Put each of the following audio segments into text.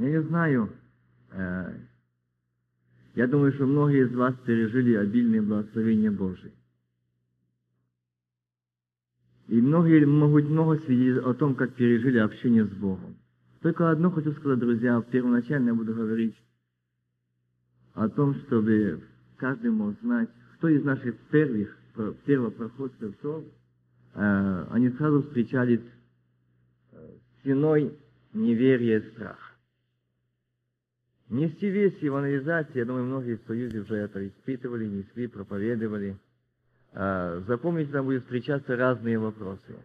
Я не знаю, э, я думаю, что многие из вас пережили обильные благословения Божие. И многие могут много свидетельств о том, как пережили общение с Богом. Только одно хочу сказать, друзья, первоначально я буду говорить о том, чтобы каждый мог знать, кто из наших первых, первопроходцев шел, э, они сразу встречались э, стеной неверия и страха. Нести весь евангелизации, я думаю, многие в Союзе уже это испытывали, несли, проповедовали. А, запомните, там будут встречаться разные вопросы.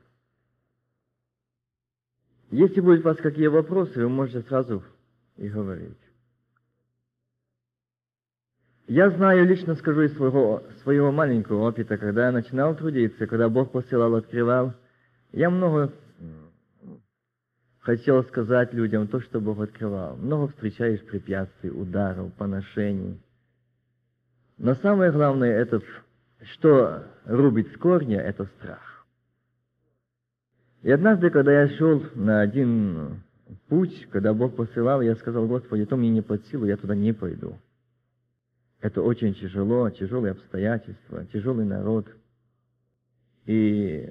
Если будут у вас какие вопросы, вы можете сразу и говорить. Я знаю, лично скажу из своего, своего маленького опыта, когда я начинал трудиться, когда Бог посылал, открывал, я много хотел сказать людям то, что Бог открывал. Много встречаешь препятствий, ударов, поношений. Но самое главное, это, что рубит с корня, это страх. И однажды, когда я шел на один путь, когда Бог посылал, я сказал, Господи, это мне не под силу, я туда не пойду. Это очень тяжело, тяжелые обстоятельства, тяжелый народ. И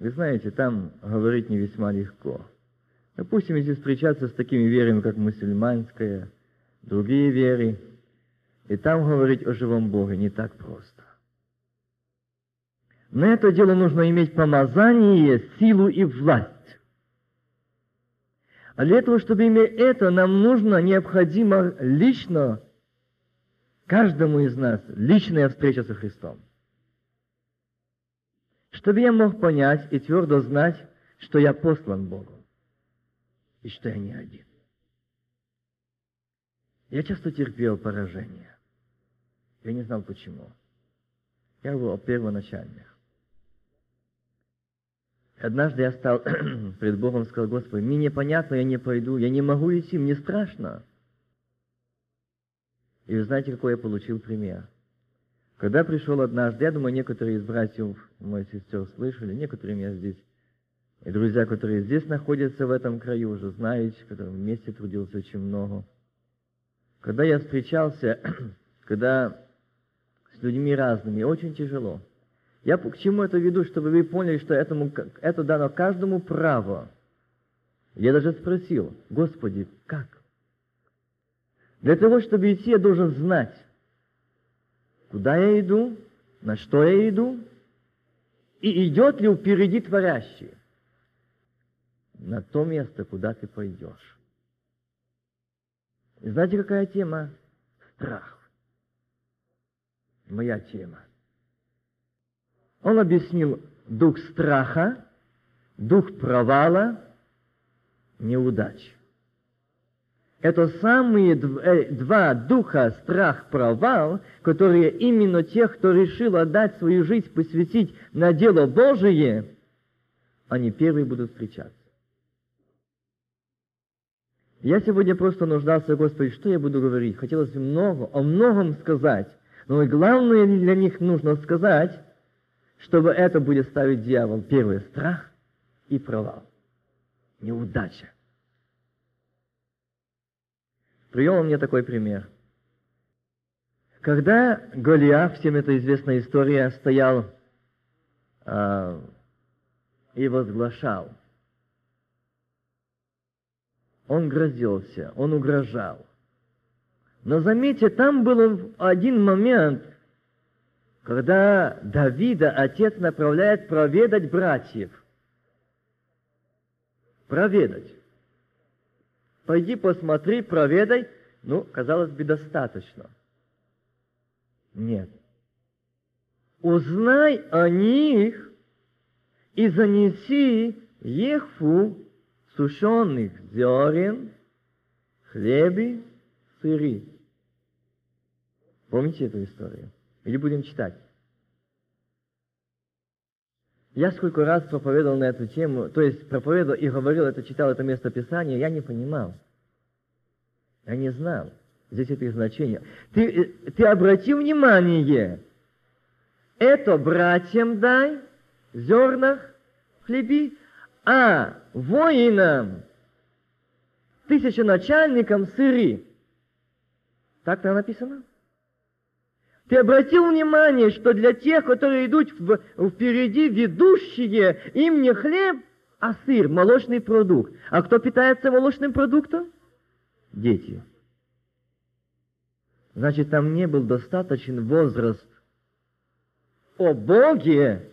вы знаете, там говорить не весьма легко. Допустим, если встречаться с такими верами, как мусульманская, другие веры, и там говорить о живом Боге не так просто. На это дело нужно иметь помазание, силу и власть. А для того, чтобы иметь это, нам нужно, необходимо лично, каждому из нас, личная встреча со Христом. Чтобы я мог понять и твердо знать, что я послан Богом и что я не один. Я часто терпел поражение. Я не знал почему. Я был первоначальных. Однажды я стал пред Богом сказал, Господи, мне непонятно, я не пойду, я не могу идти, мне страшно. И вы знаете, какой я получил пример? Когда пришел однажды, я думаю, некоторые из братьев, моих сестер слышали, некоторые меня здесь и друзья, которые здесь находятся в этом краю, уже знаете, которые вместе трудился очень много. Когда я встречался, когда с людьми разными, очень тяжело. Я к чему это веду, чтобы вы поняли, что этому, это дано каждому право. Я даже спросил, Господи, как? Для того, чтобы идти, я должен знать, куда я иду, на что я иду, и идет ли впереди творящий на то место, куда ты пойдешь. И знаете, какая тема? Страх. Моя тема. Он объяснил дух страха, дух провала, неудач. Это самые э, два духа, страх, провал, которые именно тех, кто решил отдать свою жизнь, посвятить на дело Божие, они первые будут встречаться. Я сегодня просто нуждался, Господи, что я буду говорить? Хотелось много, о многом сказать. Но главное для них нужно сказать, чтобы это будет ставить дьявол. Первый – страх и провал. Неудача. Привел мне такой пример. Когда Голиаф, всем это известная история, стоял э, и возглашал – он грозился, он угрожал. Но заметьте, там был один момент, когда Давида отец направляет проведать братьев. Проведать. Пойди посмотри, проведай. Ну, казалось бы, достаточно. Нет. Узнай о них и занеси Ехфу сушеных зерен, хлебе, сыры. Помните эту историю? Или будем читать? Я сколько раз проповедовал на эту тему, то есть проповедовал и говорил это, читал это место Писания, я не понимал. Я не знал здесь это значение. Ты, ты обрати внимание, это братьям дай, зернах, хлеби, а воинам тысяченачальником сыры. Так там написано? Ты обратил внимание, что для тех, которые идут в, впереди, ведущие, им не хлеб, а сыр, молочный продукт. А кто питается молочным продуктом? Дети. Значит, там не был достаточен возраст о Боге,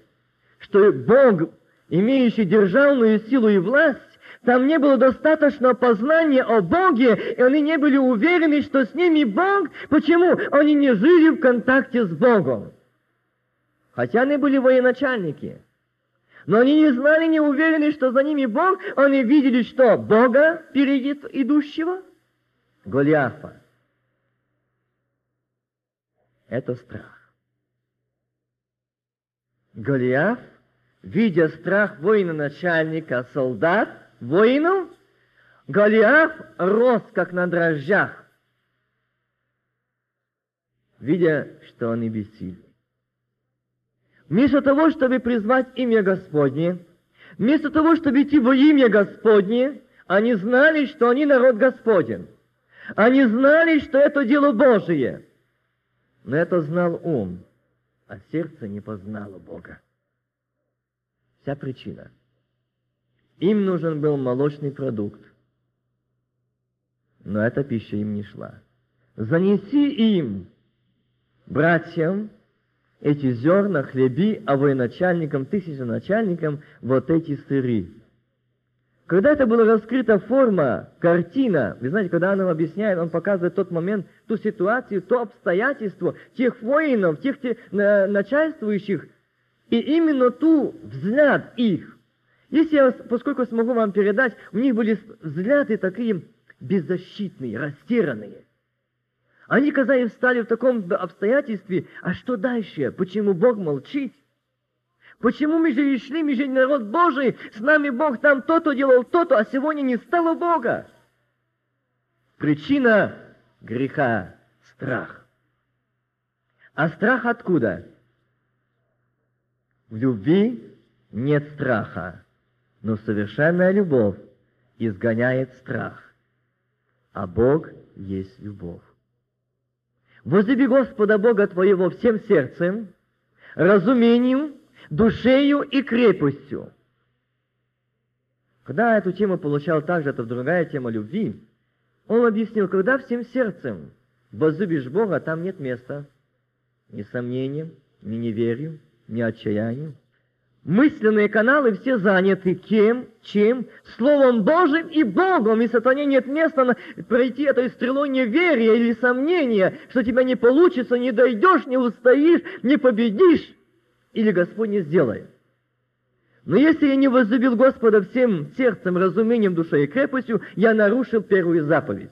что Бог, имеющий державную силу и власть, там не было достаточно познания о Боге, и они не были уверены, что с ними Бог. Почему? Они не жили в контакте с Богом. Хотя они были военачальники. Но они не знали, не уверены, что за ними Бог. Они видели, что Бога впереди идущего. Голиафа. Это страх. Голиаф, видя страх воина-начальника, солдат, воинов, Голиаф рос, как на дрожжах, видя, что они бессильны. Вместо того, чтобы призвать имя Господне, вместо того, чтобы идти во имя Господне, они знали, что они народ Господен. Они знали, что это дело Божие. Но это знал ум, а сердце не познало Бога. Вся причина – им нужен был молочный продукт. Но эта пища им не шла. Занеси им, братьям, эти зерна, хлеби, а военачальникам, тысяченачальникам, вот эти сыры. Когда это была раскрыта форма, картина, вы знаете, когда он нам объясняет, он показывает тот момент, ту ситуацию, то обстоятельство тех воинов, тех, тех начальствующих, и именно ту взгляд их, если я, поскольку смогу вам передать, у них были взгляды такие беззащитные, растерянные. Они, казалось, стали в таком обстоятельстве, а что дальше? Почему Бог молчит? Почему мы же и шли, мы же народ Божий, с нами Бог там то-то делал, то-то, а сегодня не стало Бога? Причина греха – страх. А страх откуда? В любви нет страха но совершенная любовь изгоняет страх, а Бог есть любовь. Возлюби Господа Бога твоего всем сердцем, разумением, душею и крепостью. Когда эту тему получал также, это другая тема любви, он объяснил, когда всем сердцем возлюбишь Бога, там нет места ни сомнениям, ни неверию, ни отчаянию, Мысленные каналы все заняты кем, чем? Словом Божьим и Богом. И сатане нет места на пройти этой стрелой неверия или сомнения, что тебя не получится, не дойдешь, не устоишь, не победишь, или Господь не сделает. Но если я не возлюбил Господа всем сердцем, разумением, душой и крепостью, я нарушил первую заповедь.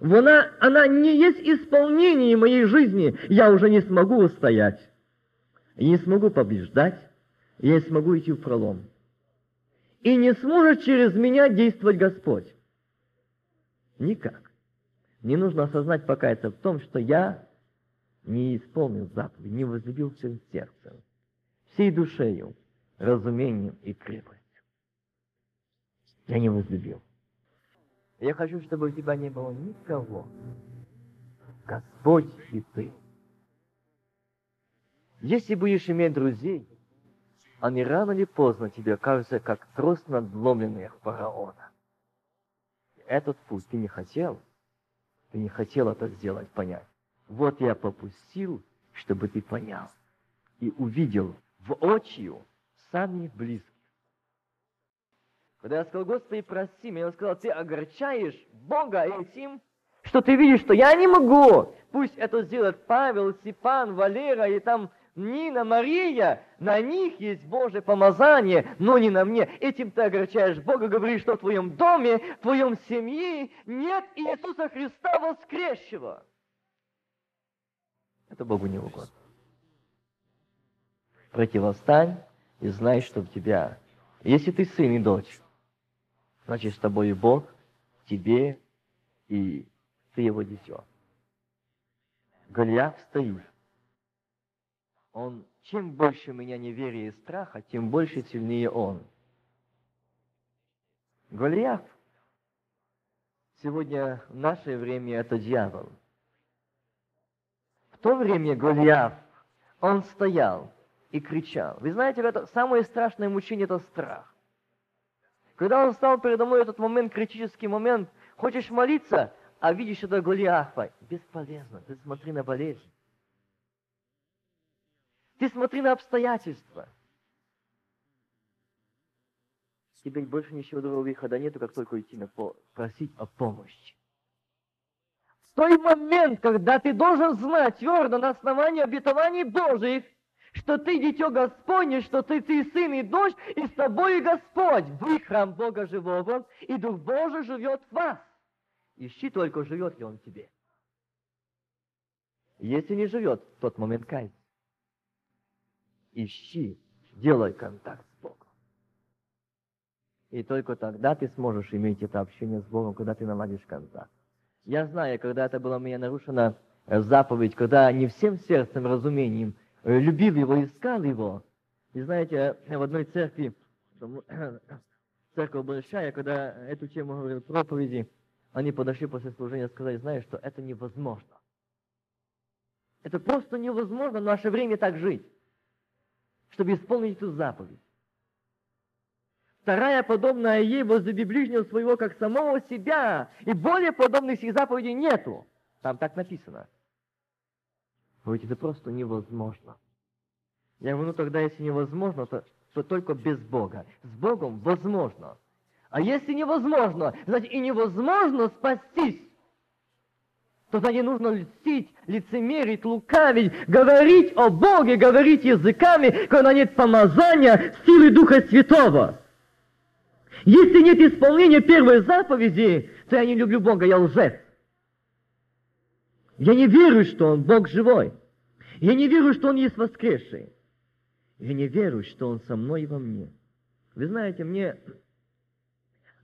Она, она не есть исполнение моей жизни, я уже не смогу устоять. И не смогу побеждать, я не смогу идти в пролом. И не сможет через меня действовать Господь. Никак. Мне нужно осознать, покаяться в том, что я не исполнил заповедь, не возлюбил всем сердцем, всей душею, разумением и крепостью. Я не возлюбил. Я хочу, чтобы у тебя не было никого. Господь и ты. Если будешь иметь друзей, они рано или поздно тебе окажутся как трос надломленных фараона. Этот путь ты не хотел. Ты не хотел это сделать, понять. Вот я попустил, чтобы ты понял и увидел в очию самих близких. Когда я сказал, Господи, прости меня, он сказал, ты огорчаешь Бога этим, что ты видишь, что я не могу. Пусть это сделает Павел, Степан, Валера и там Нина, Мария, на них есть Божье помазание, но не на мне. Этим ты огорчаешь Бога, говоришь, что в твоем доме, в твоем семье нет Иисуса Христа воскресшего. Это Богу не угодно. Противостань и знай, что в тебя. Если ты сын и дочь, значит, с тобой и Бог, тебе, и ты его дитё. Голиаф стоит он, чем больше у меня неверия и страха, тем больше сильнее он. Голиаф Сегодня в наше время это дьявол. В то время Голиаф, он стоял и кричал. Вы знаете, это самое страшное мучение – это страх. Когда он стал передо мной этот момент, критический момент, хочешь молиться, а видишь это Голиафа, бесполезно, ты смотри на болезнь. Ты смотри на обстоятельства. Тебе больше ничего другого выхода нету, как только идти на по просить о помощи. В той момент, когда ты должен знать твердо на основании обетований Божьих, что ты дитё Господне, что ты, ты сын и дочь, и с тобой Господь. Вы храм Бога живого, и Дух Божий живет в вас. Ищи только, живет ли Он тебе. Если не живет, тот момент кайся. Ищи, делай контакт с Богом. И только тогда ты сможешь иметь это общение с Богом, когда ты наладишь контакт. Я знаю, когда это было у меня нарушено заповедь, когда не всем сердцем, разумением – Э, любил его, искал его. И знаете, в одной церкви, церковь большая, когда эту тему говорил проповеди, они подошли после служения и сказали, знаешь, что это невозможно. Это просто невозможно в наше время так жить, чтобы исполнить эту заповедь. Вторая, подобная ей, возлюби ближнего своего, как самого себя. И более подобных сих заповедей нету. Там так написано. Говорите, это просто невозможно. Я говорю, ну тогда, если невозможно, то, то только без Бога. С Богом возможно. А если невозможно, значит и невозможно спастись. Тогда не нужно льстить, лицемерить, лукавить, говорить о Боге, говорить языками, когда нет помазания силы Духа Святого. Если нет исполнения первой заповеди, то я не люблю Бога, я лжец. Я не верю, что Он Бог живой. Я не верю, что Он есть воскресший. Я не верю, что Он со мной и во мне. Вы знаете, мне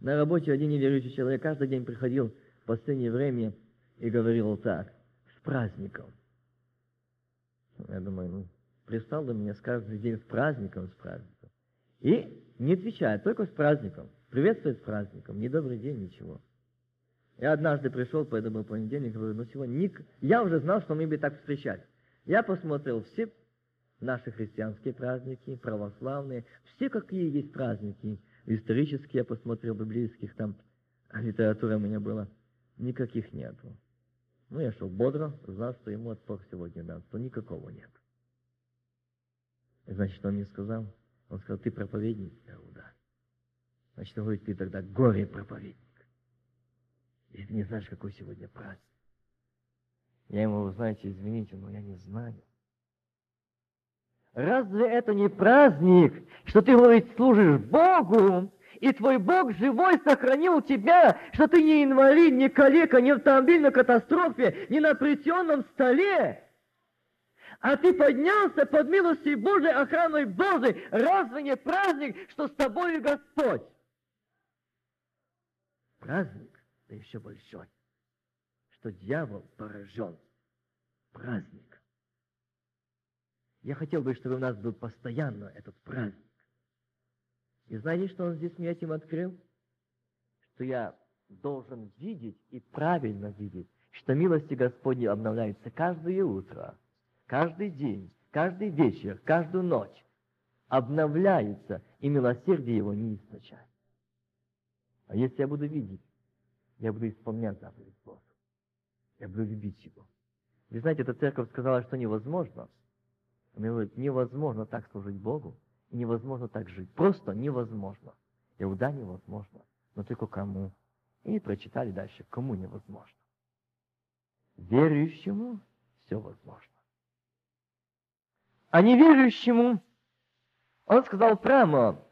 на работе один неверующий человек каждый день приходил в последнее время и говорил так, с праздником. Я думаю, ну, пристал до меня каждый день с праздником, с праздником. И не отвечает, только с праздником. Приветствует с праздником, не добрый день, ничего. Я однажды пришел, поэтому был понедельник, говорю, ну сегодня ник... я уже знал, что мы бы так встречать. Я посмотрел все наши христианские праздники, православные, все какие есть праздники, исторические я посмотрел, библейских, там литература у меня была, никаких нету. Ну, я шел бодро, знал, что ему отпор сегодня дан, что никакого нет. И, значит, он мне сказал, он сказал, ты проповедник? Я говорю, да. Значит, он говорит, ты тогда горе-проповедник. И ты не знаешь, какой сегодня праздник. Я ему, знаете, извините, но я не знаю. Разве это не праздник, что ты, говорит, служишь Богу, и твой Бог живой сохранил тебя, что ты не инвалид, не калека, не в автомобильной катастрофе, не на плетеном столе, а ты поднялся под милостью Божией, охраной Божией. Разве не праздник, что с тобой Господь? Праздник, да еще большой, что дьявол поражен. Праздник. Я хотел бы, чтобы у нас был постоянно этот праздник. И знаете, что он здесь мне этим открыл? Что я должен видеть и правильно видеть, что милости Господни обновляются каждое утро, каждый день, каждый вечер, каждую ночь. Обновляется, и милосердие его не источает. А если я буду видеть, я буду исполнять заповедь Бога. Я буду любить Его. Вы знаете, эта церковь сказала, что невозможно – он говорит, невозможно так служить Богу, невозможно так жить. Просто невозможно. Я говорю, да, невозможно. Но только кому? И прочитали дальше, кому невозможно. Верующему все возможно. А неверующему, он сказал прямо,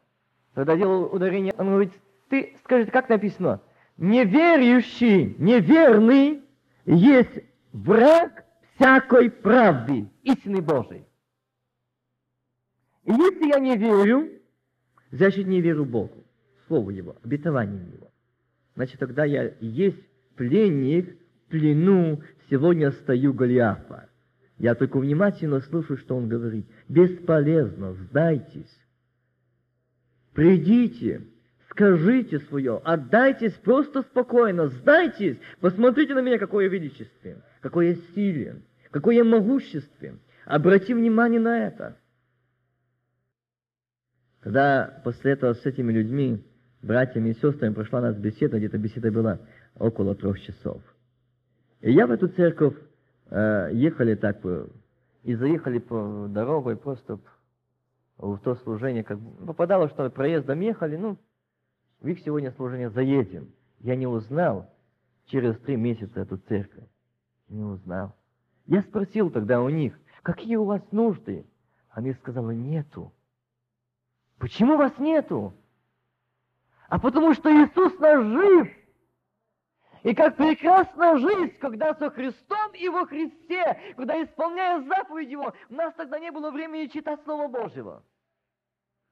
когда делал ударение, он говорит, ты, скажите, как написано? Неверующий, неверный есть враг всякой правды, истины Божией. Если я не верю, значит не верю Богу, Слову Его, обетованию Его. Значит, тогда я есть пленник, плену, сегодня стою Голиафа. Я только внимательно слушаю, что он говорит. Бесполезно, сдайтесь. Придите, Скажите свое, отдайтесь просто спокойно, сдайтесь, посмотрите на меня, какое величестве, какое силе, какое могуществе. Обрати внимание на это. Когда после этого с этими людьми, братьями и сестрами, прошла у нас беседа, где-то беседа была около трех часов. И я в эту церковь э, ехали так, э, и заехали по дорогу, и просто в то служение, как попадало, что проездом ехали, ну, в их сегодня служение заедем. Я не узнал через три месяца эту церковь. Не узнал. Я спросил тогда у них, какие у вас нужды? Они сказали, нету. Почему вас нету? А потому что Иисус наш жив. И как прекрасна жизнь, когда со Христом и во Христе, когда исполняя заповедь Его, у нас тогда не было времени читать Слово Божьего.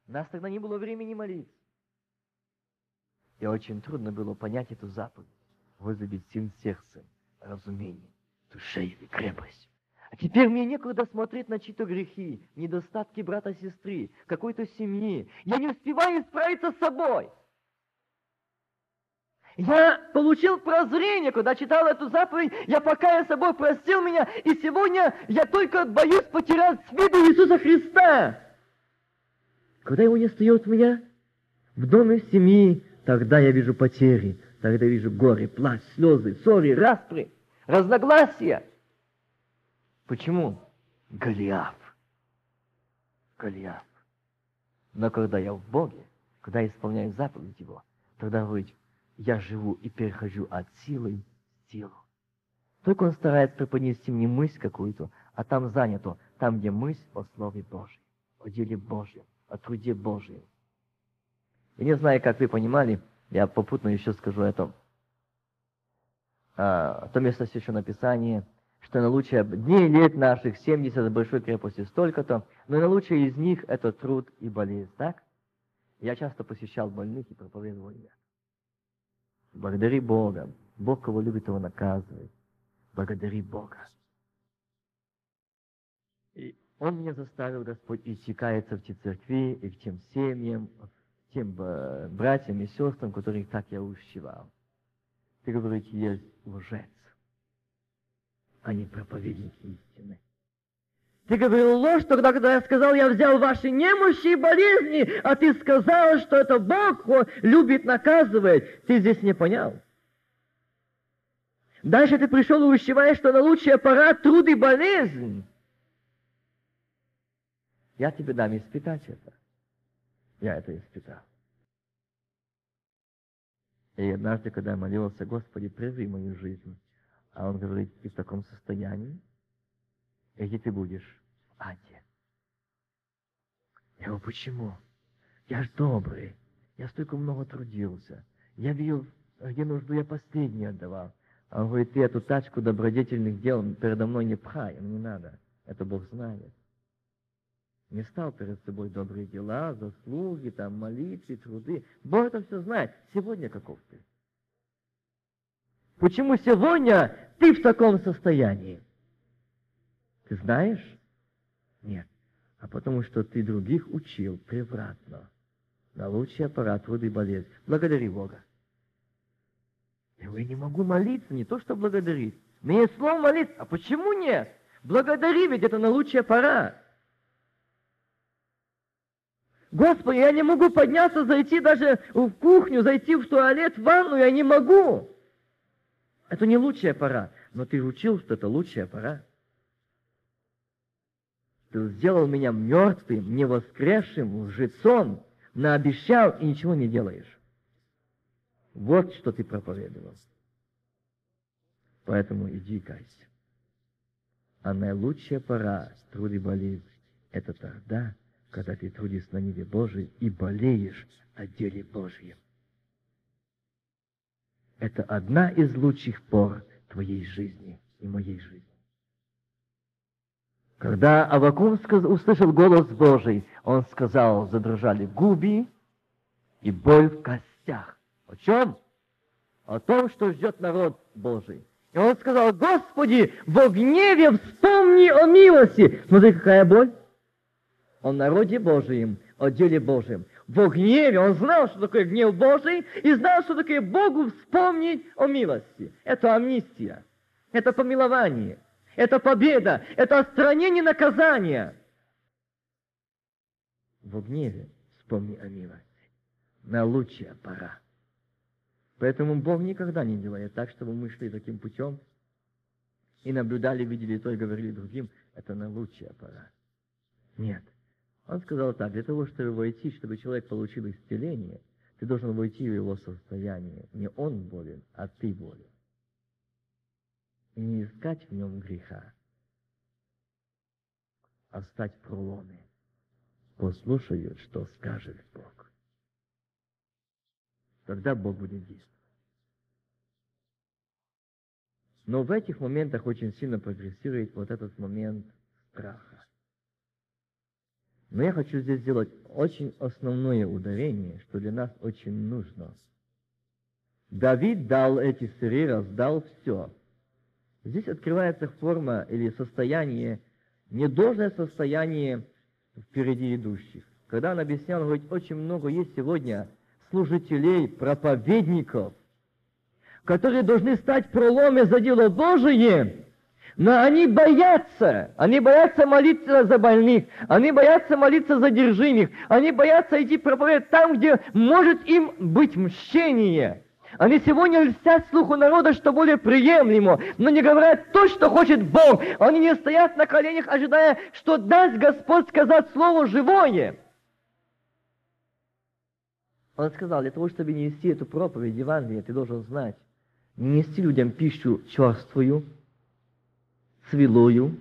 У нас тогда не было времени молиться. И очень трудно было понять эту заповедь, вызовить всем сердцем, разумение, душе или крепость. Теперь мне некогда смотреть на чьи-то грехи, недостатки брата-сестры, какой-то семьи. Я не успеваю справиться с собой. Я получил прозрение, когда читал эту заповедь, я пока я собой простил меня, и сегодня я только боюсь потерять виду Иисуса Христа. Когда его не остается у меня в доме семьи, тогда я вижу потери, тогда я вижу горе, плач, слезы, ссоры, распри, разногласия. Почему? Голиаф. Голиаф. Но когда я в Боге, когда исполняю заповедь Его, тогда говорить, я живу и перехожу от силы в силу. Только он старается преподнести мне мысль какую-то, а там занято, там, где мысль о Слове Божьем, о деле Божьем, о труде Божьем. Я не знаю, как вы понимали, я попутно еще скажу это. А, то место Священного Писания, что на лучшие дни лет наших 70 большой крепости столько-то, но на лучшие из них это труд и болезнь, так? Я часто посещал больных и проповедовал им. Благодари Бога. Бог, кого любит, его наказывает. Благодари Бога. И Он меня заставил, Господь, идти в те церкви и к тем семьям, тем э, братьям и сестрам, которых так я ущевал. Ты говоришь, есть лжец, а не проповедник истины. Ты говорил ложь тогда, когда я сказал, я взял ваши немощи и болезни, а ты сказал, что это Бог любит наказывать. Ты здесь не понял. Дальше ты пришел и увещеваешь, что на лучшая пора труд и болезнь. Я тебе дам испытать это. Я это испытал. И однажды, когда я молился, Господи, прерви мою жизнь, а Он говорит, ты в таком состоянии, и где ты будешь? аде. Я говорю, почему? Я ж добрый, я столько много трудился. Я видел, где нужду я последний отдавал. А он говорит, ты эту тачку добродетельных дел передо мной не пхай, не надо. Это Бог знает. Не стал перед собой добрые дела, заслуги, там, молитвы, труды. Бог это все знает. Сегодня каков ты? Почему сегодня ты в таком состоянии? Ты знаешь? Нет. А потому что ты других учил превратно. На лучший аппарат воды болезнь. Благодари Бога. Я не могу молиться, не то что благодарить. Мне есть слово молиться. А почему нет? Благодари, ведь это на лучший аппарат. Господи, я не могу подняться, зайти даже в кухню, зайти в туалет, в ванну, я не могу. Это не лучший аппарат. Но ты учил, что это лучший аппарат. Ты сделал меня мертвым, невоскресшим, лжецом, наобещал и ничего не делаешь. Вот что ты проповедовал. Поэтому иди кайся. А наилучшая пора труды болезни – это тогда, когда ты трудишься на небе Божией и болеешь о деле Божьем. Это одна из лучших пор твоей жизни и моей жизни. Когда Авакум услышал голос Божий, он сказал, задрожали губи и боль в костях. О чем? О том, что ждет народ Божий. И он сказал, Господи, во гневе вспомни о милости. Смотри, какая боль. О народе Божьем, о деле Божьем. В гневе. Он знал, что такое гнев Божий, и знал, что такое Богу вспомнить о милости. Это амнистия, это помилование, это победа, это отстранение наказания. В гневе вспомни о милости. На лучшая пора. Поэтому Бог никогда не делает так, чтобы мы шли таким путем и наблюдали, видели то и говорили другим, это на лучшая пора. Нет. Он сказал так, для того, чтобы войти, чтобы человек получил исцеление, ты должен войти в его состояние. Не он болен, а ты болен. И не искать в нем греха, а стать проломе. Послушают, что скажет Бог. Тогда Бог будет действовать. Но в этих моментах очень сильно прогрессирует вот этот момент страха. Но я хочу здесь сделать очень основное ударение, что для нас очень нужно. Давид дал эти сыры, раздал все. Здесь открывается форма или состояние, недолжное состояние впереди идущих. Когда он объяснял, он говорит, очень много есть сегодня служителей, проповедников, которые должны стать проломе за дело Божие, но они боятся, они боятся молиться за больных, они боятся молиться за держимых, они боятся идти проповедовать там, где может им быть мщение. Они сегодня льстят слуху народа, что более приемлемо, но не говорят то, что хочет Бог. Они не стоят на коленях, ожидая, что даст Господь сказать Слово живое. Он сказал, для того, чтобы нести эту проповедь Евангелия, ты должен знать, не нести людям пищу черствую, свилую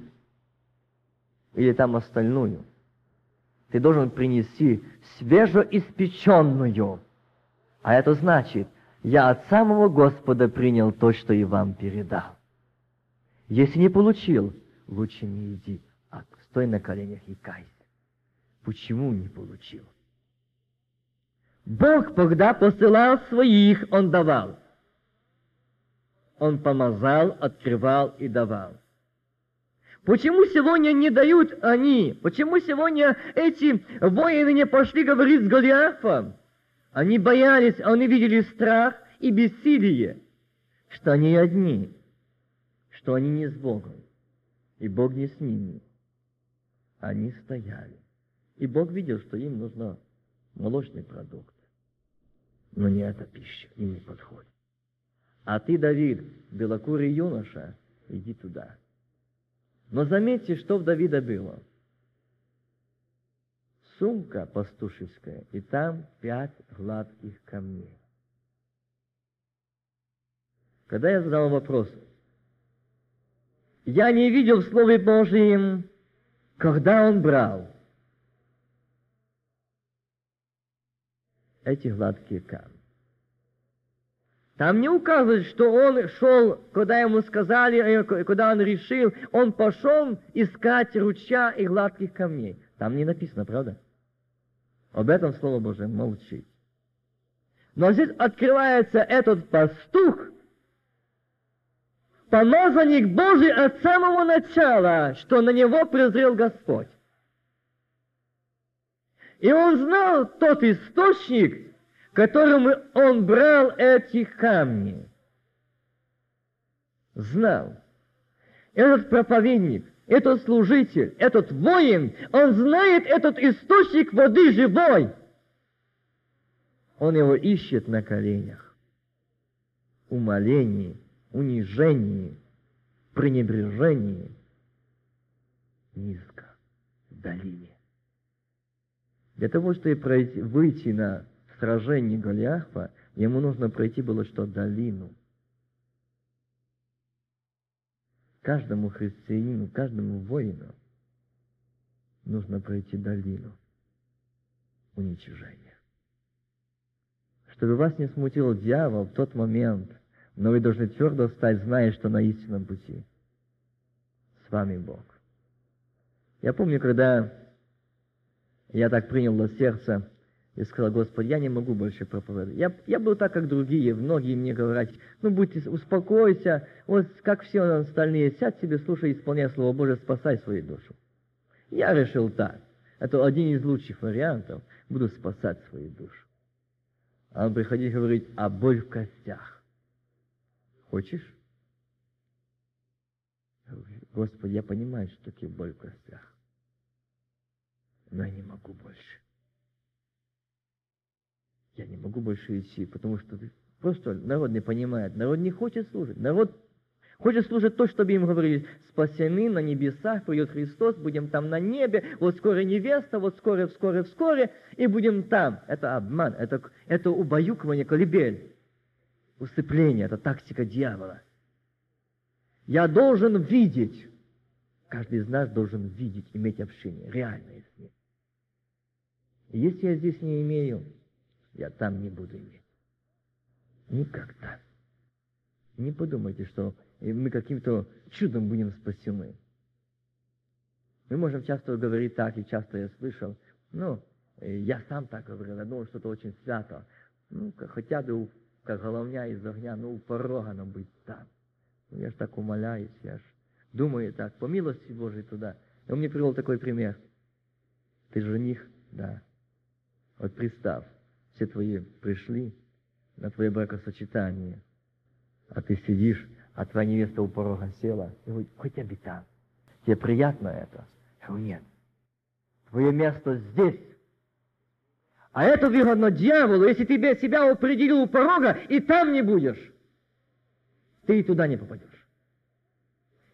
или там остальную. Ты должен принести свежеиспеченную. А это значит, я от самого Господа принял то, что и вам передал. Если не получил, лучше не иди, а стой на коленях и кайся. Почему не получил? Бог, когда посылал своих, Он давал. Он помазал, открывал и давал. Почему сегодня не дают они? Почему сегодня эти воины не пошли говорить с Голиафом? Они боялись, они видели страх и бессилие, что они одни, что они не с Богом, и Бог не с ними. Они стояли. И Бог видел, что им нужно молочный продукт. Но не эта пища, им не подходит. А ты, Давид, белокурый юноша, иди туда. Но заметьте, что в Давида было. Сумка пастушеская, и там пять гладких камней. Когда я задал вопрос, я не видел в Слове Божьем, когда он брал эти гладкие камни. Там не указывает, что он шел, когда ему сказали, э, куда он решил, он пошел искать ручья и гладких камней. Там не написано, правда? Об этом Слово Божие молчит. Но здесь открывается этот пастух, помазанник Божий от самого начала, что на него презрел Господь. И он знал тот источник, которым он брал эти камни. Знал. Этот проповедник, этот служитель, этот воин, он знает этот источник воды живой. Он его ищет на коленях, умолении, унижении, пренебрежении, низко, в долине. Для того, чтобы выйти на сражении Голиафа, ему нужно пройти было что? Долину. Каждому христианину, каждому воину нужно пройти долину уничижения. Чтобы вас не смутил дьявол в тот момент, но вы должны твердо стать, зная, что на истинном пути. С вами Бог. Я помню, когда я так принял на сердце и сказал, Господи, я не могу больше проповедовать. Я, я был так, как другие, многие мне говорят, ну, будьте, успокойся, вот как все остальные, сядь себе, слушай, исполняй Слово Божие, спасай свою душу. Я решил так. Это один из лучших вариантов. Буду спасать свою душу. А он приходит и говорит, а боль в костях. Хочешь? Господи, я понимаю, что такое боль в костях. Но я не могу больше. Я не могу больше идти, потому что просто народ не понимает. Народ не хочет служить. Народ хочет служить то, чтобы им говорили, спасены на небесах, придет Христос, будем там на небе, вот скоро невеста, вот скоро, вскоре, вскоре, и будем там. Это обман, это, это убаюкивание, колебель, усыпление, это тактика дьявола. Я должен видеть, каждый из нас должен видеть, иметь общение, реальное с ним. Если я здесь не имею, я там не буду иметь. Никогда. Не подумайте, что мы каким-то чудом будем спасены. Мы можем часто говорить так, и часто я слышал, ну, я сам так говорил, я думал, что это очень свято. Ну, хотя бы, как головня из огня, ну, у порога нам быть там. Ну, я ж так умоляюсь, я ж думаю так, по милости Божией туда. И он мне привел такой пример. Ты жених? Да. Вот представь, все твои пришли на твое бракосочетание, а ты сидишь, а твоя невеста у порога села и говорит, хоть обитан. Тебе приятно это? Я говорю, нет. Твое место здесь. А это выгодно дьяволу, если тебе себя определил у порога, и там не будешь. Ты и туда не попадешь.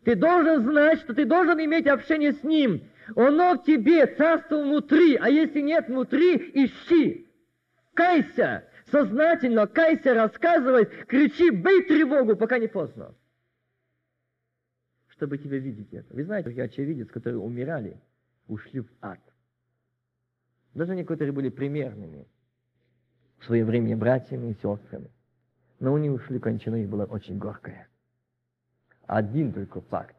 Ты должен знать, что ты должен иметь общение с Ним. Оно в тебе, царство внутри, а если нет внутри, ищи. Кайся, сознательно кайся, рассказывай, кричи, бей тревогу, пока не поздно. Чтобы тебя видеть это. Вы знаете, я очевидец, которые умирали, ушли в ад. Даже некоторые были примерными в свое время братьями и сестрами. Но у них ушли кончина, их была очень горкая. Один только факт.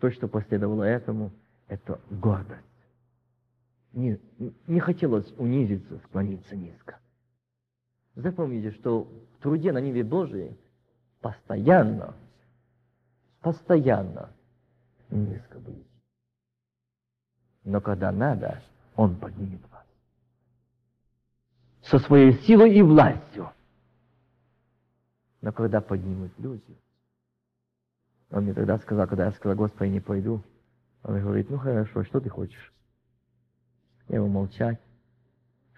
То, что последовало этому, это гордость. Не, не хотелось унизиться, склониться низко. Запомните, что в труде на небе Божией постоянно, постоянно низко быть. Но когда надо, Он поднимет вас. Со своей силой и властью. Но когда поднимут люди, он мне тогда сказал, когда я сказал, Господи, не пойду, он говорит, ну хорошо, что ты хочешь? Я его молчать,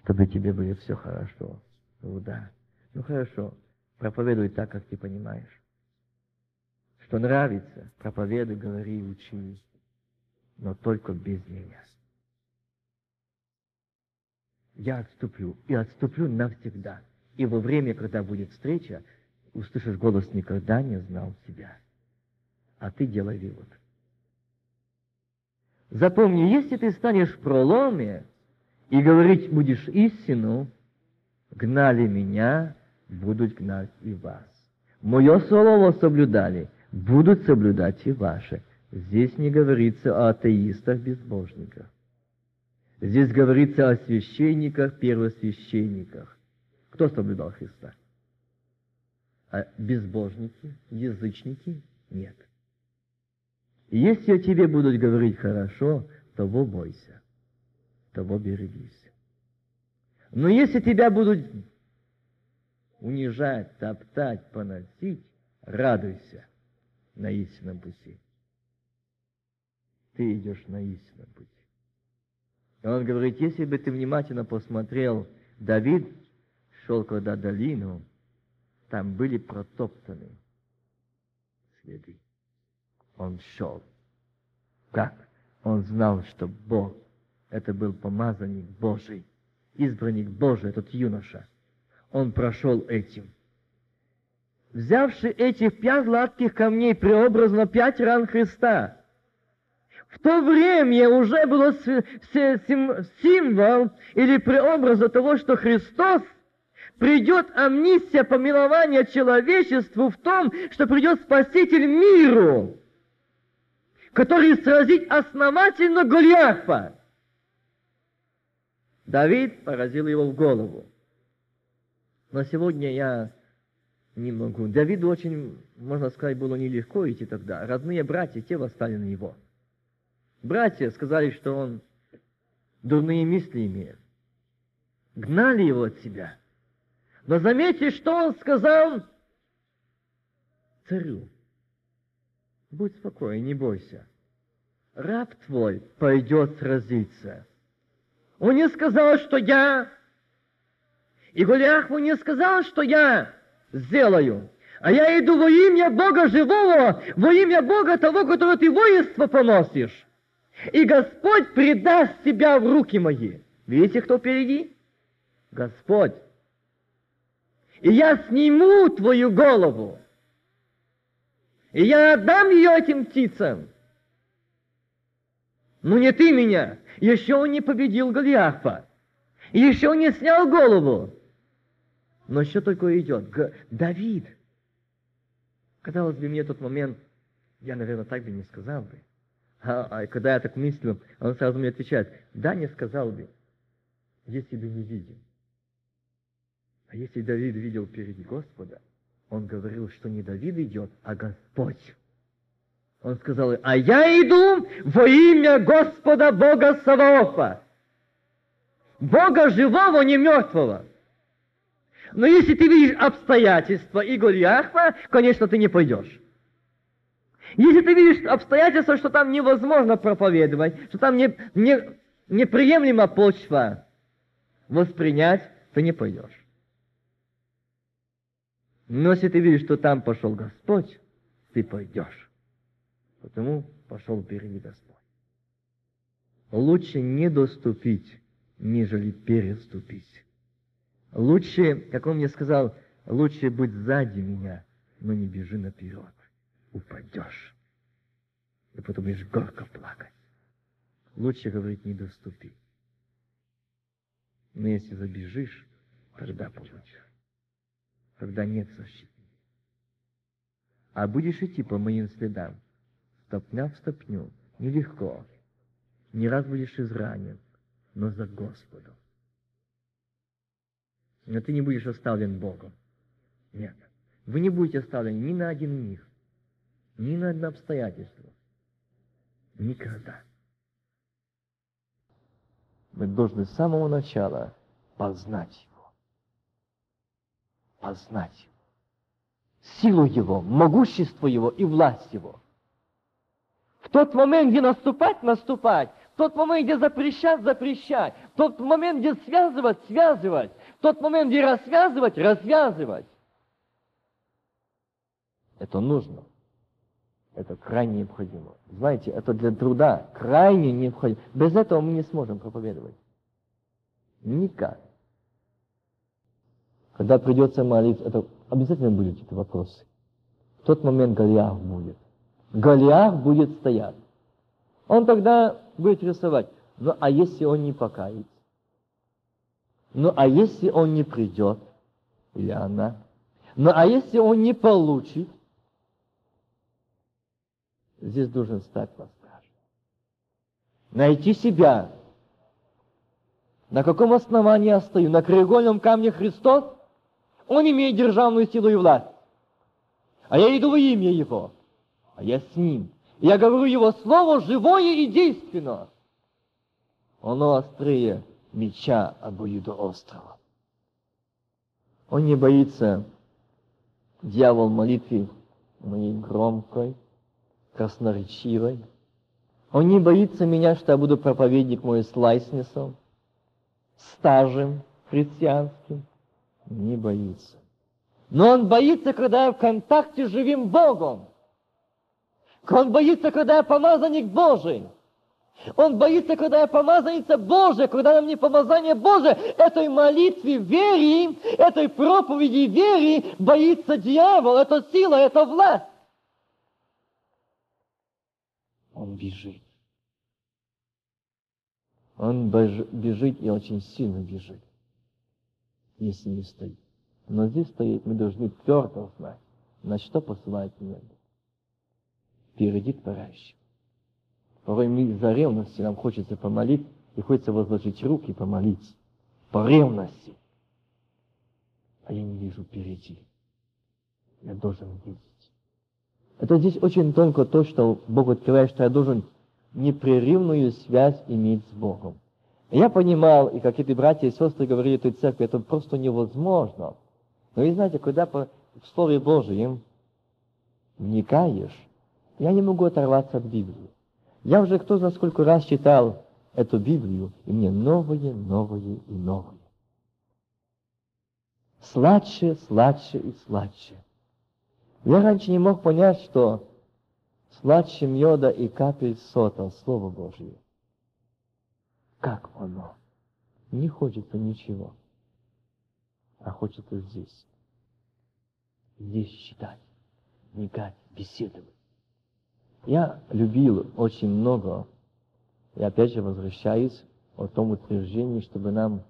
чтобы тебе было все хорошо. Ну да. Ну хорошо, проповедуй так, как ты понимаешь. Что нравится, проповедуй, говори, учи, но только без меня. Я отступлю, и отступлю навсегда. И во время, когда будет встреча, услышишь голос «Никогда не знал тебя». А ты делай вывод. Запомни, если ты станешь в проломе и говорить будешь истину, гнали меня, будут гнать и вас. Мое слово соблюдали, будут соблюдать и ваши. Здесь не говорится о атеистах-безбожниках. Здесь говорится о священниках, первосвященниках. Кто соблюдал Христа? А безбожники, язычники? Нет. Если о тебе будут говорить хорошо, того бойся, того берегись. Но если тебя будут унижать, топтать, поносить, радуйся на истинном пути. Ты идешь на истинном пути. И он говорит, если бы ты внимательно посмотрел, Давид шел когда долину, там были протоптаны следы. Он шел. Как? Он знал, что Бог, это был помазанник Божий избранник Божий, этот юноша. Он прошел этим. Взявши этих пять гладких камней, преобразно пять ран Христа, в то время уже было символ или преобраза того, что Христос придет амнистия, помилование человечеству в том, что придет Спаситель миру, который сразит основательно Голиафа. Давид поразил его в голову. Но сегодня я не могу. Давиду очень, можно сказать, было нелегко идти тогда. Родные братья, те восстали на него. Братья сказали, что он дурные мысли имеет. Гнали его от себя. Но заметьте, что он сказал царю. Будь спокоен, не бойся. Раб твой пойдет сразиться. Он не сказал, что я... И Голиафу не сказал, что я сделаю. А я иду во имя Бога живого, во имя Бога того, которого ты воинство поносишь. И Господь предаст тебя в руки мои. Видите, кто впереди? Господь. И я сниму твою голову. И я отдам ее этим птицам. Ну не ты меня. Еще он не победил Голиафа. Еще не снял голову. Но еще только идет. Г- Давид. Казалось бы, мне тот момент, я, наверное, так бы не сказал бы. А, а когда я так мыслю, он сразу мне отвечает, да, не сказал бы, если бы не видел. А если Давид видел впереди Господа, он говорил, что не Давид идет, а Господь. Он сказал, а я иду во имя Господа Бога Саваофа. Бога живого, не мертвого. Но если ты видишь обстоятельства и Голиафа, конечно, ты не пойдешь. Если ты видишь обстоятельства, что там невозможно проповедовать, что там не, не, неприемлема почва воспринять, ты не пойдешь. Но если ты видишь, что там пошел Господь, ты пойдешь. Потому пошел впереди Господь. Лучше не доступить, нежели переступить. Лучше, как он мне сказал, лучше быть сзади меня, но не бежи наперед. Упадешь. И потом будешь горько плакать. Лучше, говорить, не доступи. Но если забежишь, тогда получишь. Тогда нет защиты. А будешь идти по моим следам, стопня в стопню, нелегко. Не раз будешь изранен, но за Господом. Но ты не будешь оставлен Богом. Нет. Вы не будете оставлены ни на один миг, ни на одно обстоятельство. Никогда. Мы должны с самого начала познать. Познать. Силу Его, могущество Его и власть Его. В тот момент, где наступать, наступать. В тот момент, где запрещать, запрещать. В тот момент, где связывать, связывать. В тот момент, где развязывать, развязывать. Это нужно. Это крайне необходимо. Знаете, это для труда крайне необходимо. Без этого мы не сможем проповедовать. Никак. Когда придется молиться, это обязательно будут эти вопросы. В тот момент Голиаф будет. Голиаф будет стоять. Он тогда будет рисовать. Ну, а если он не покается? Ну, а если он не придет? Или она? Ну, а если он не получит? Здесь должен стать на страже. Найти себя. На каком основании я стою? На краеугольном камне Христос? Он имеет державную силу и власть. А я иду во имя Его. А я с Ним. Я говорю Его Слово живое и действенное. Оно острее меча обоюдоострого. Он не боится дьявол молитвы моей громкой, красноречивой. Он не боится меня, что я буду проповедник мой с лайснесом, стажем христианским. Не боится. Но он боится, когда я в контакте с живым Богом. Он боится, когда я помазанник Божий. Он боится, когда я помазанница Божия, когда на мне помазание Божие, этой молитве вере, этой проповеди вере боится дьявол, это сила, это власть. Он бежит. Он бежит и очень сильно бежит, если не стоит. Но здесь стоит, мы должны твердо знать, на что посылает небо. Впереди к творящему. Порой мы из-за ревности нам хочется помолить, и хочется возложить руки и помолиться. По ревности. А я не вижу впереди. Я должен видеть. Это здесь очень тонко то, что Бог открывает, что я должен непрерывную связь иметь с Богом. Я понимал, и как эти братья и сестры говорили этой церкви, это просто невозможно. Но вы знаете, когда по, в Слове Божьем вникаешь, я не могу оторваться от Библии. Я уже кто знает сколько раз читал эту Библию, и мне новые, новые и новые. Сладче, сладче и сладче. Я раньше не мог понять, что сладче меда и капель сота, Слово Божье. Как оно? Не хочется ничего, а хочется здесь. Здесь читать, вникать, беседовать. Я любил очень много, и опять же возвращаюсь о том утверждении, чтобы нам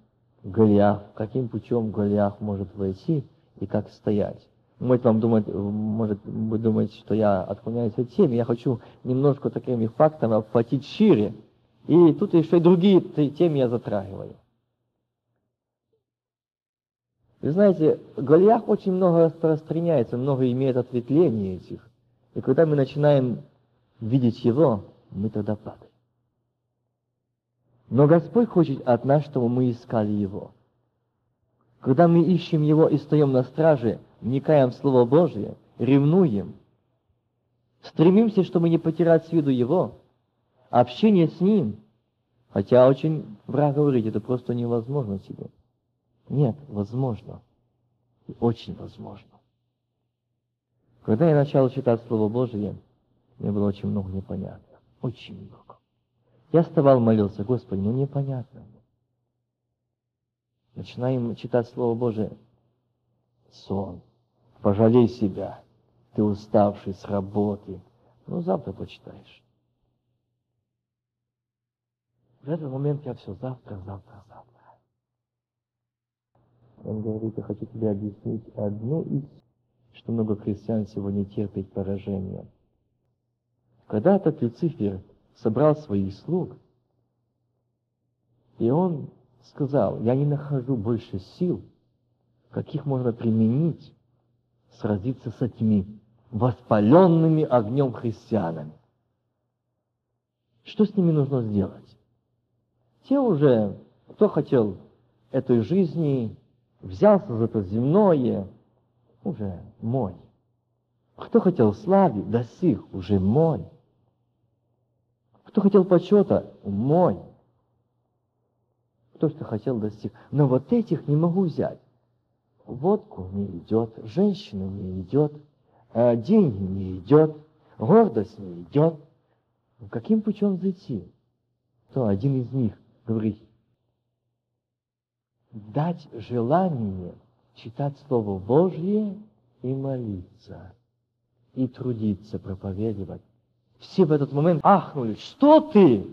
Голиаф, каким путем Голиаф может войти и как стоять. Может, вам думать, может, вы думаете, что я отклоняюсь от темы. Я хочу немножко такими фактами обхватить шире. И тут еще и другие темы я затрагиваю. Вы знаете, Голиаф очень много распространяется, много имеет ответвлений этих. И когда мы начинаем видеть его, мы тогда падаем. Но Господь хочет от нас, чтобы мы искали Его. Когда мы ищем Его и стоим на страже, вникаем в Слово Божие, ревнуем, стремимся, чтобы не потерять с виду Его, общение с Ним, хотя очень враг говорит, это просто невозможно тебе. Нет, возможно. И очень возможно. Когда я начал читать Слово Божие, мне было очень много непонятно. Очень много. Я вставал, молился, Господи, ну непонятно. Начинаем читать Слово Божие. Сон. Пожалей себя. Ты уставший с работы. Ну, завтра почитаешь. В этот момент я все завтра, завтра, завтра. Он говорит, я хочу тебе объяснить одну из, что много христиан сегодня терпит поражение. Когда этот Люцифер собрал своих слуг, и он сказал, я не нахожу больше сил, каких можно применить, сразиться с этими воспаленными огнем христианами. Что с ними нужно сделать? Те уже, кто хотел этой жизни, взялся за это земное, уже мой. Кто хотел славы, достиг, уже мой. Кто хотел почета? Мой. Кто что хотел достиг. Но вот этих не могу взять. Водку не идет, женщину не идет, э, деньги не идет, гордость не идет. Ну, каким путем зайти? То один из них говорит, дать желание читать Слово Божье и молиться, и трудиться, проповедовать, все в этот момент ахнули. Что ты?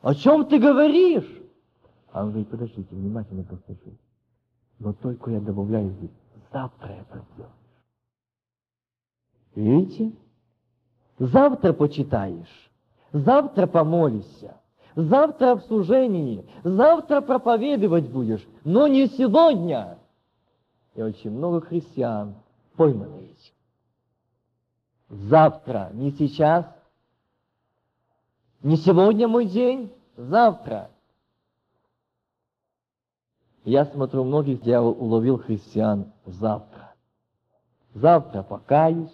О чем ты говоришь? А он говорит, подождите, внимательно послушайте. Но только я добавляю здесь, завтра это сделаешь. Видите? Завтра почитаешь, завтра помолишься, завтра в служении, завтра проповедовать будешь, но не сегодня. И очень много христиан пойманы этим завтра, не сейчас, не сегодня мой день, завтра. Я смотрю, многих я уловил христиан завтра. Завтра покаюсь,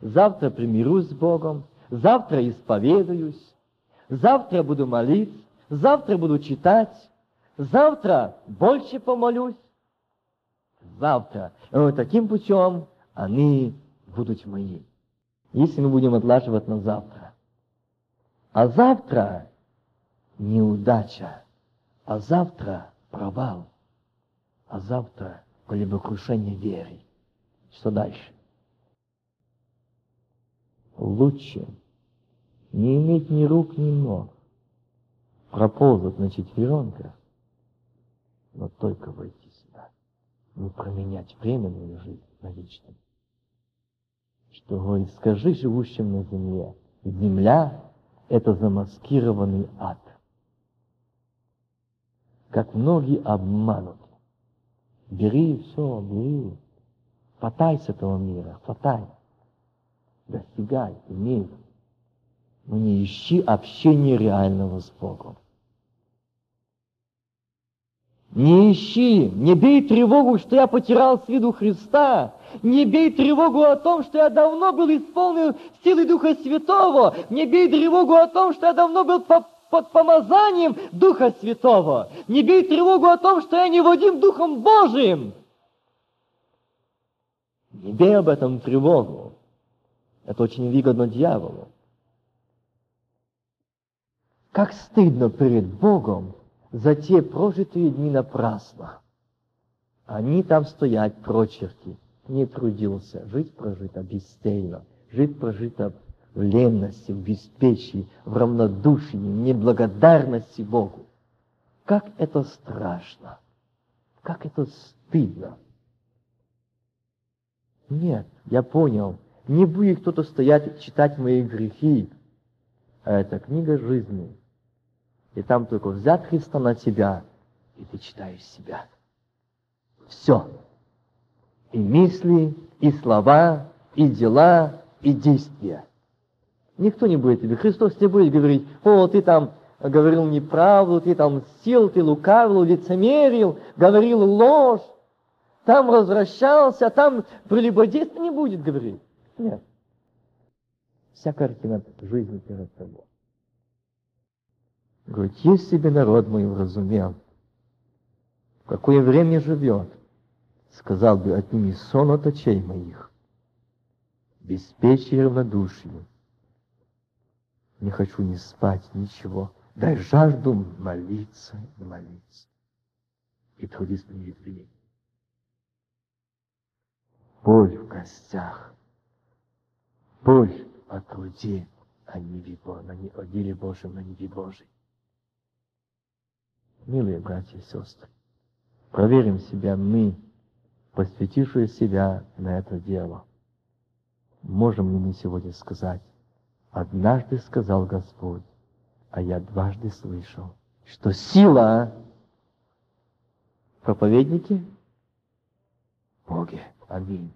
завтра примирюсь с Богом, завтра исповедуюсь, завтра буду молиться, завтра буду читать, завтра больше помолюсь, завтра. И вот таким путем они будут мои если мы будем отлаживать на завтра. А завтра неудача, а завтра провал, а завтра колебокрушение веры. Что дальше? Лучше не иметь ни рук, ни ног, проползать на четверенках, но только войти сюда, не променять временную жизнь на вечность что говорит, скажи живущим на земле, земля – это замаскированный ад. Как многие обманут. Бери все, бери. Хватай с этого мира, хватай. Достигай, имей. Но не ищи общения реального с Богом. Не ищи, не бей тревогу, что я потерял с виду Христа. Не бей тревогу о том, что я давно был исполнен силы Духа Святого. Не бей тревогу о том, что я давно был по под помазанием Духа Святого. Не бей тревогу о том, что я не водим Духом Божиим. Не бей об этом тревогу. Это очень выгодно дьяволу. Как стыдно перед Богом за те прожитые дни напрасно. Они там стоят прочерки. Не трудился. Жить прожито бесцельно. Жить прожито в ленности, в беспечии, в равнодушии, в неблагодарности Богу. Как это страшно! Как это стыдно! Нет, я понял. Не будет кто-то стоять читать мои грехи. А это книга жизни. И там только взять Христа на тебя, и ты читаешь себя. Все. И мысли, и слова, и дела, и действия. Никто не будет тебе. Христос не будет говорить, о, ты там говорил неправду, ты там сил, ты лукавил, лицемерил, говорил ложь, там возвращался, там прелюбодейство не будет говорить. Нет. Вся картина жизни перед тобой. Говорит, если бы народ мой разумел, в какое время живет, сказал бы, отними сон от очей моих, беспечие и равнодушие. Не хочу ни спать, ничего. Дай жажду молиться и молиться. И трудись перед временем. Боль в костях. Боль о труде, а не о деле Божьем, на небе Божьей. Милые братья и сестры, проверим себя мы, посвятившие себя на это дело. Можем ли мы сегодня сказать, однажды сказал Господь, а я дважды слышал, что сила проповедники Боге. Аминь.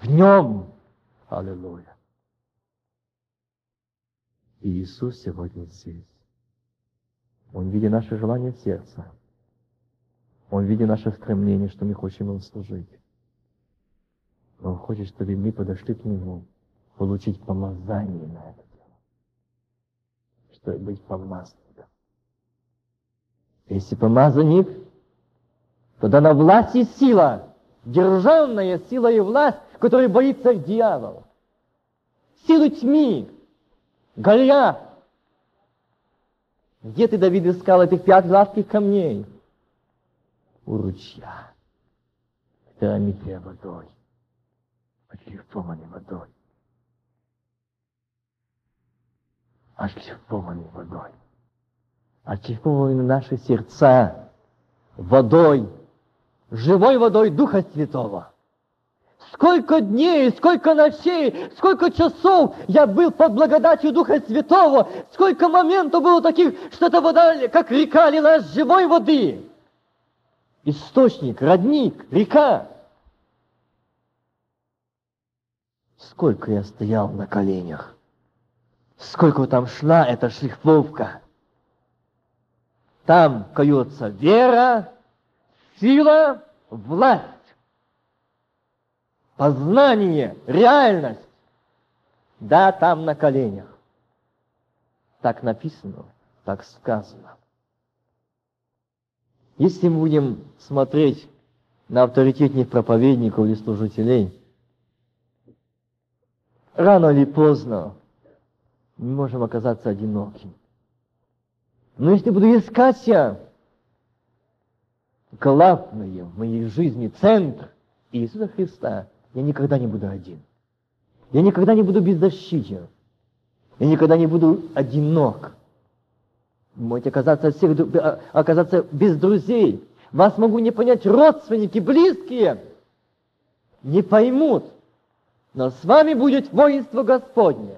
В нем. Аллилуйя. Иисус сегодня здесь. Он видит наше желание в сердце. Он видит наше стремление, что мы хотим Ему служить. Он хочет, чтобы мы подошли к Нему, получить помазание на это дело. Чтобы быть помазанником. Если помазанник, тогда на власти сила, державная сила и власть, которая боится дьявола. Силу тьмы, Голиаф, где ты, Давид, искал этих пять гладких камней? У ручья, где омитая водой, отшлифованной водой. Отшлифованной водой. Отшлифованной наши сердца водой, живой водой Духа Святого – Сколько дней, сколько ночей, сколько часов я был под благодатью Духа Святого, сколько моментов было таких, что эта вода, как река, лилась живой воды. Источник, родник, река. Сколько я стоял на коленях, сколько там шла эта шлифовка. Там кается вера, сила, власть познание, реальность. Да, там на коленях. Так написано, так сказано. Если мы будем смотреть на авторитетных проповедников или служителей, рано или поздно мы можем оказаться одиноким. Но если буду искать я главное в моей жизни, центр Иисуса Христа, я никогда не буду один. Я никогда не буду беззащитен. Я никогда не буду одинок. Можете оказаться, всех, а, оказаться без друзей. Вас могу не понять родственники, близкие. Не поймут. Но с вами будет воинство Господне.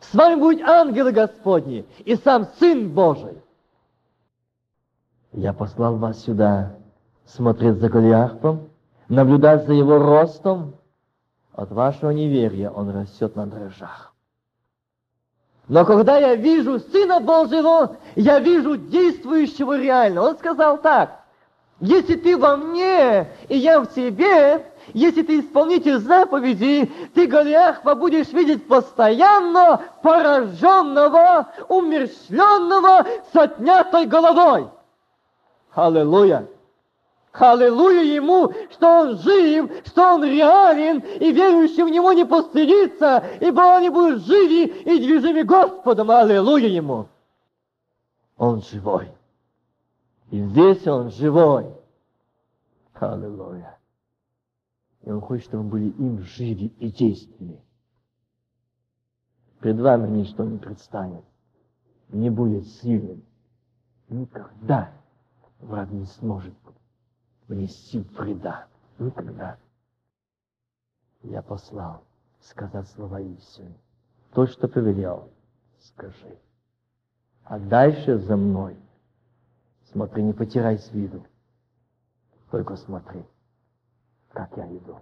С вами будут ангелы Господни и сам Сын Божий. Я послал вас сюда смотреть за Голиафом, наблюдать за его ростом, от вашего неверия он растет на дрожжах. Но когда я вижу Сына Божьего, я вижу действующего реально. Он сказал так, Если ты во мне, и я в тебе, если ты исполнитель заповеди, ты Голиафа будешь видеть постоянно пораженного, умерщвленного, с отнятой головой. Аллилуйя! Аллилуйя ему, что он жив, что он реален, и верующий в него не постыдится, ибо они будут живи и движимы Господом. Аллилуйя ему! Он живой. И здесь он живой. Аллилуйя. И Он хочет, чтобы мы были им живи и действенны. Пред вами ничто не предстанет, не будет сильным. Никогда враг не сможет внести вреда. Никогда. Я послал сказать слова истины. То, что повелел, скажи. А дальше за мной. Смотри, не потирай с виду. Только смотри как я иду.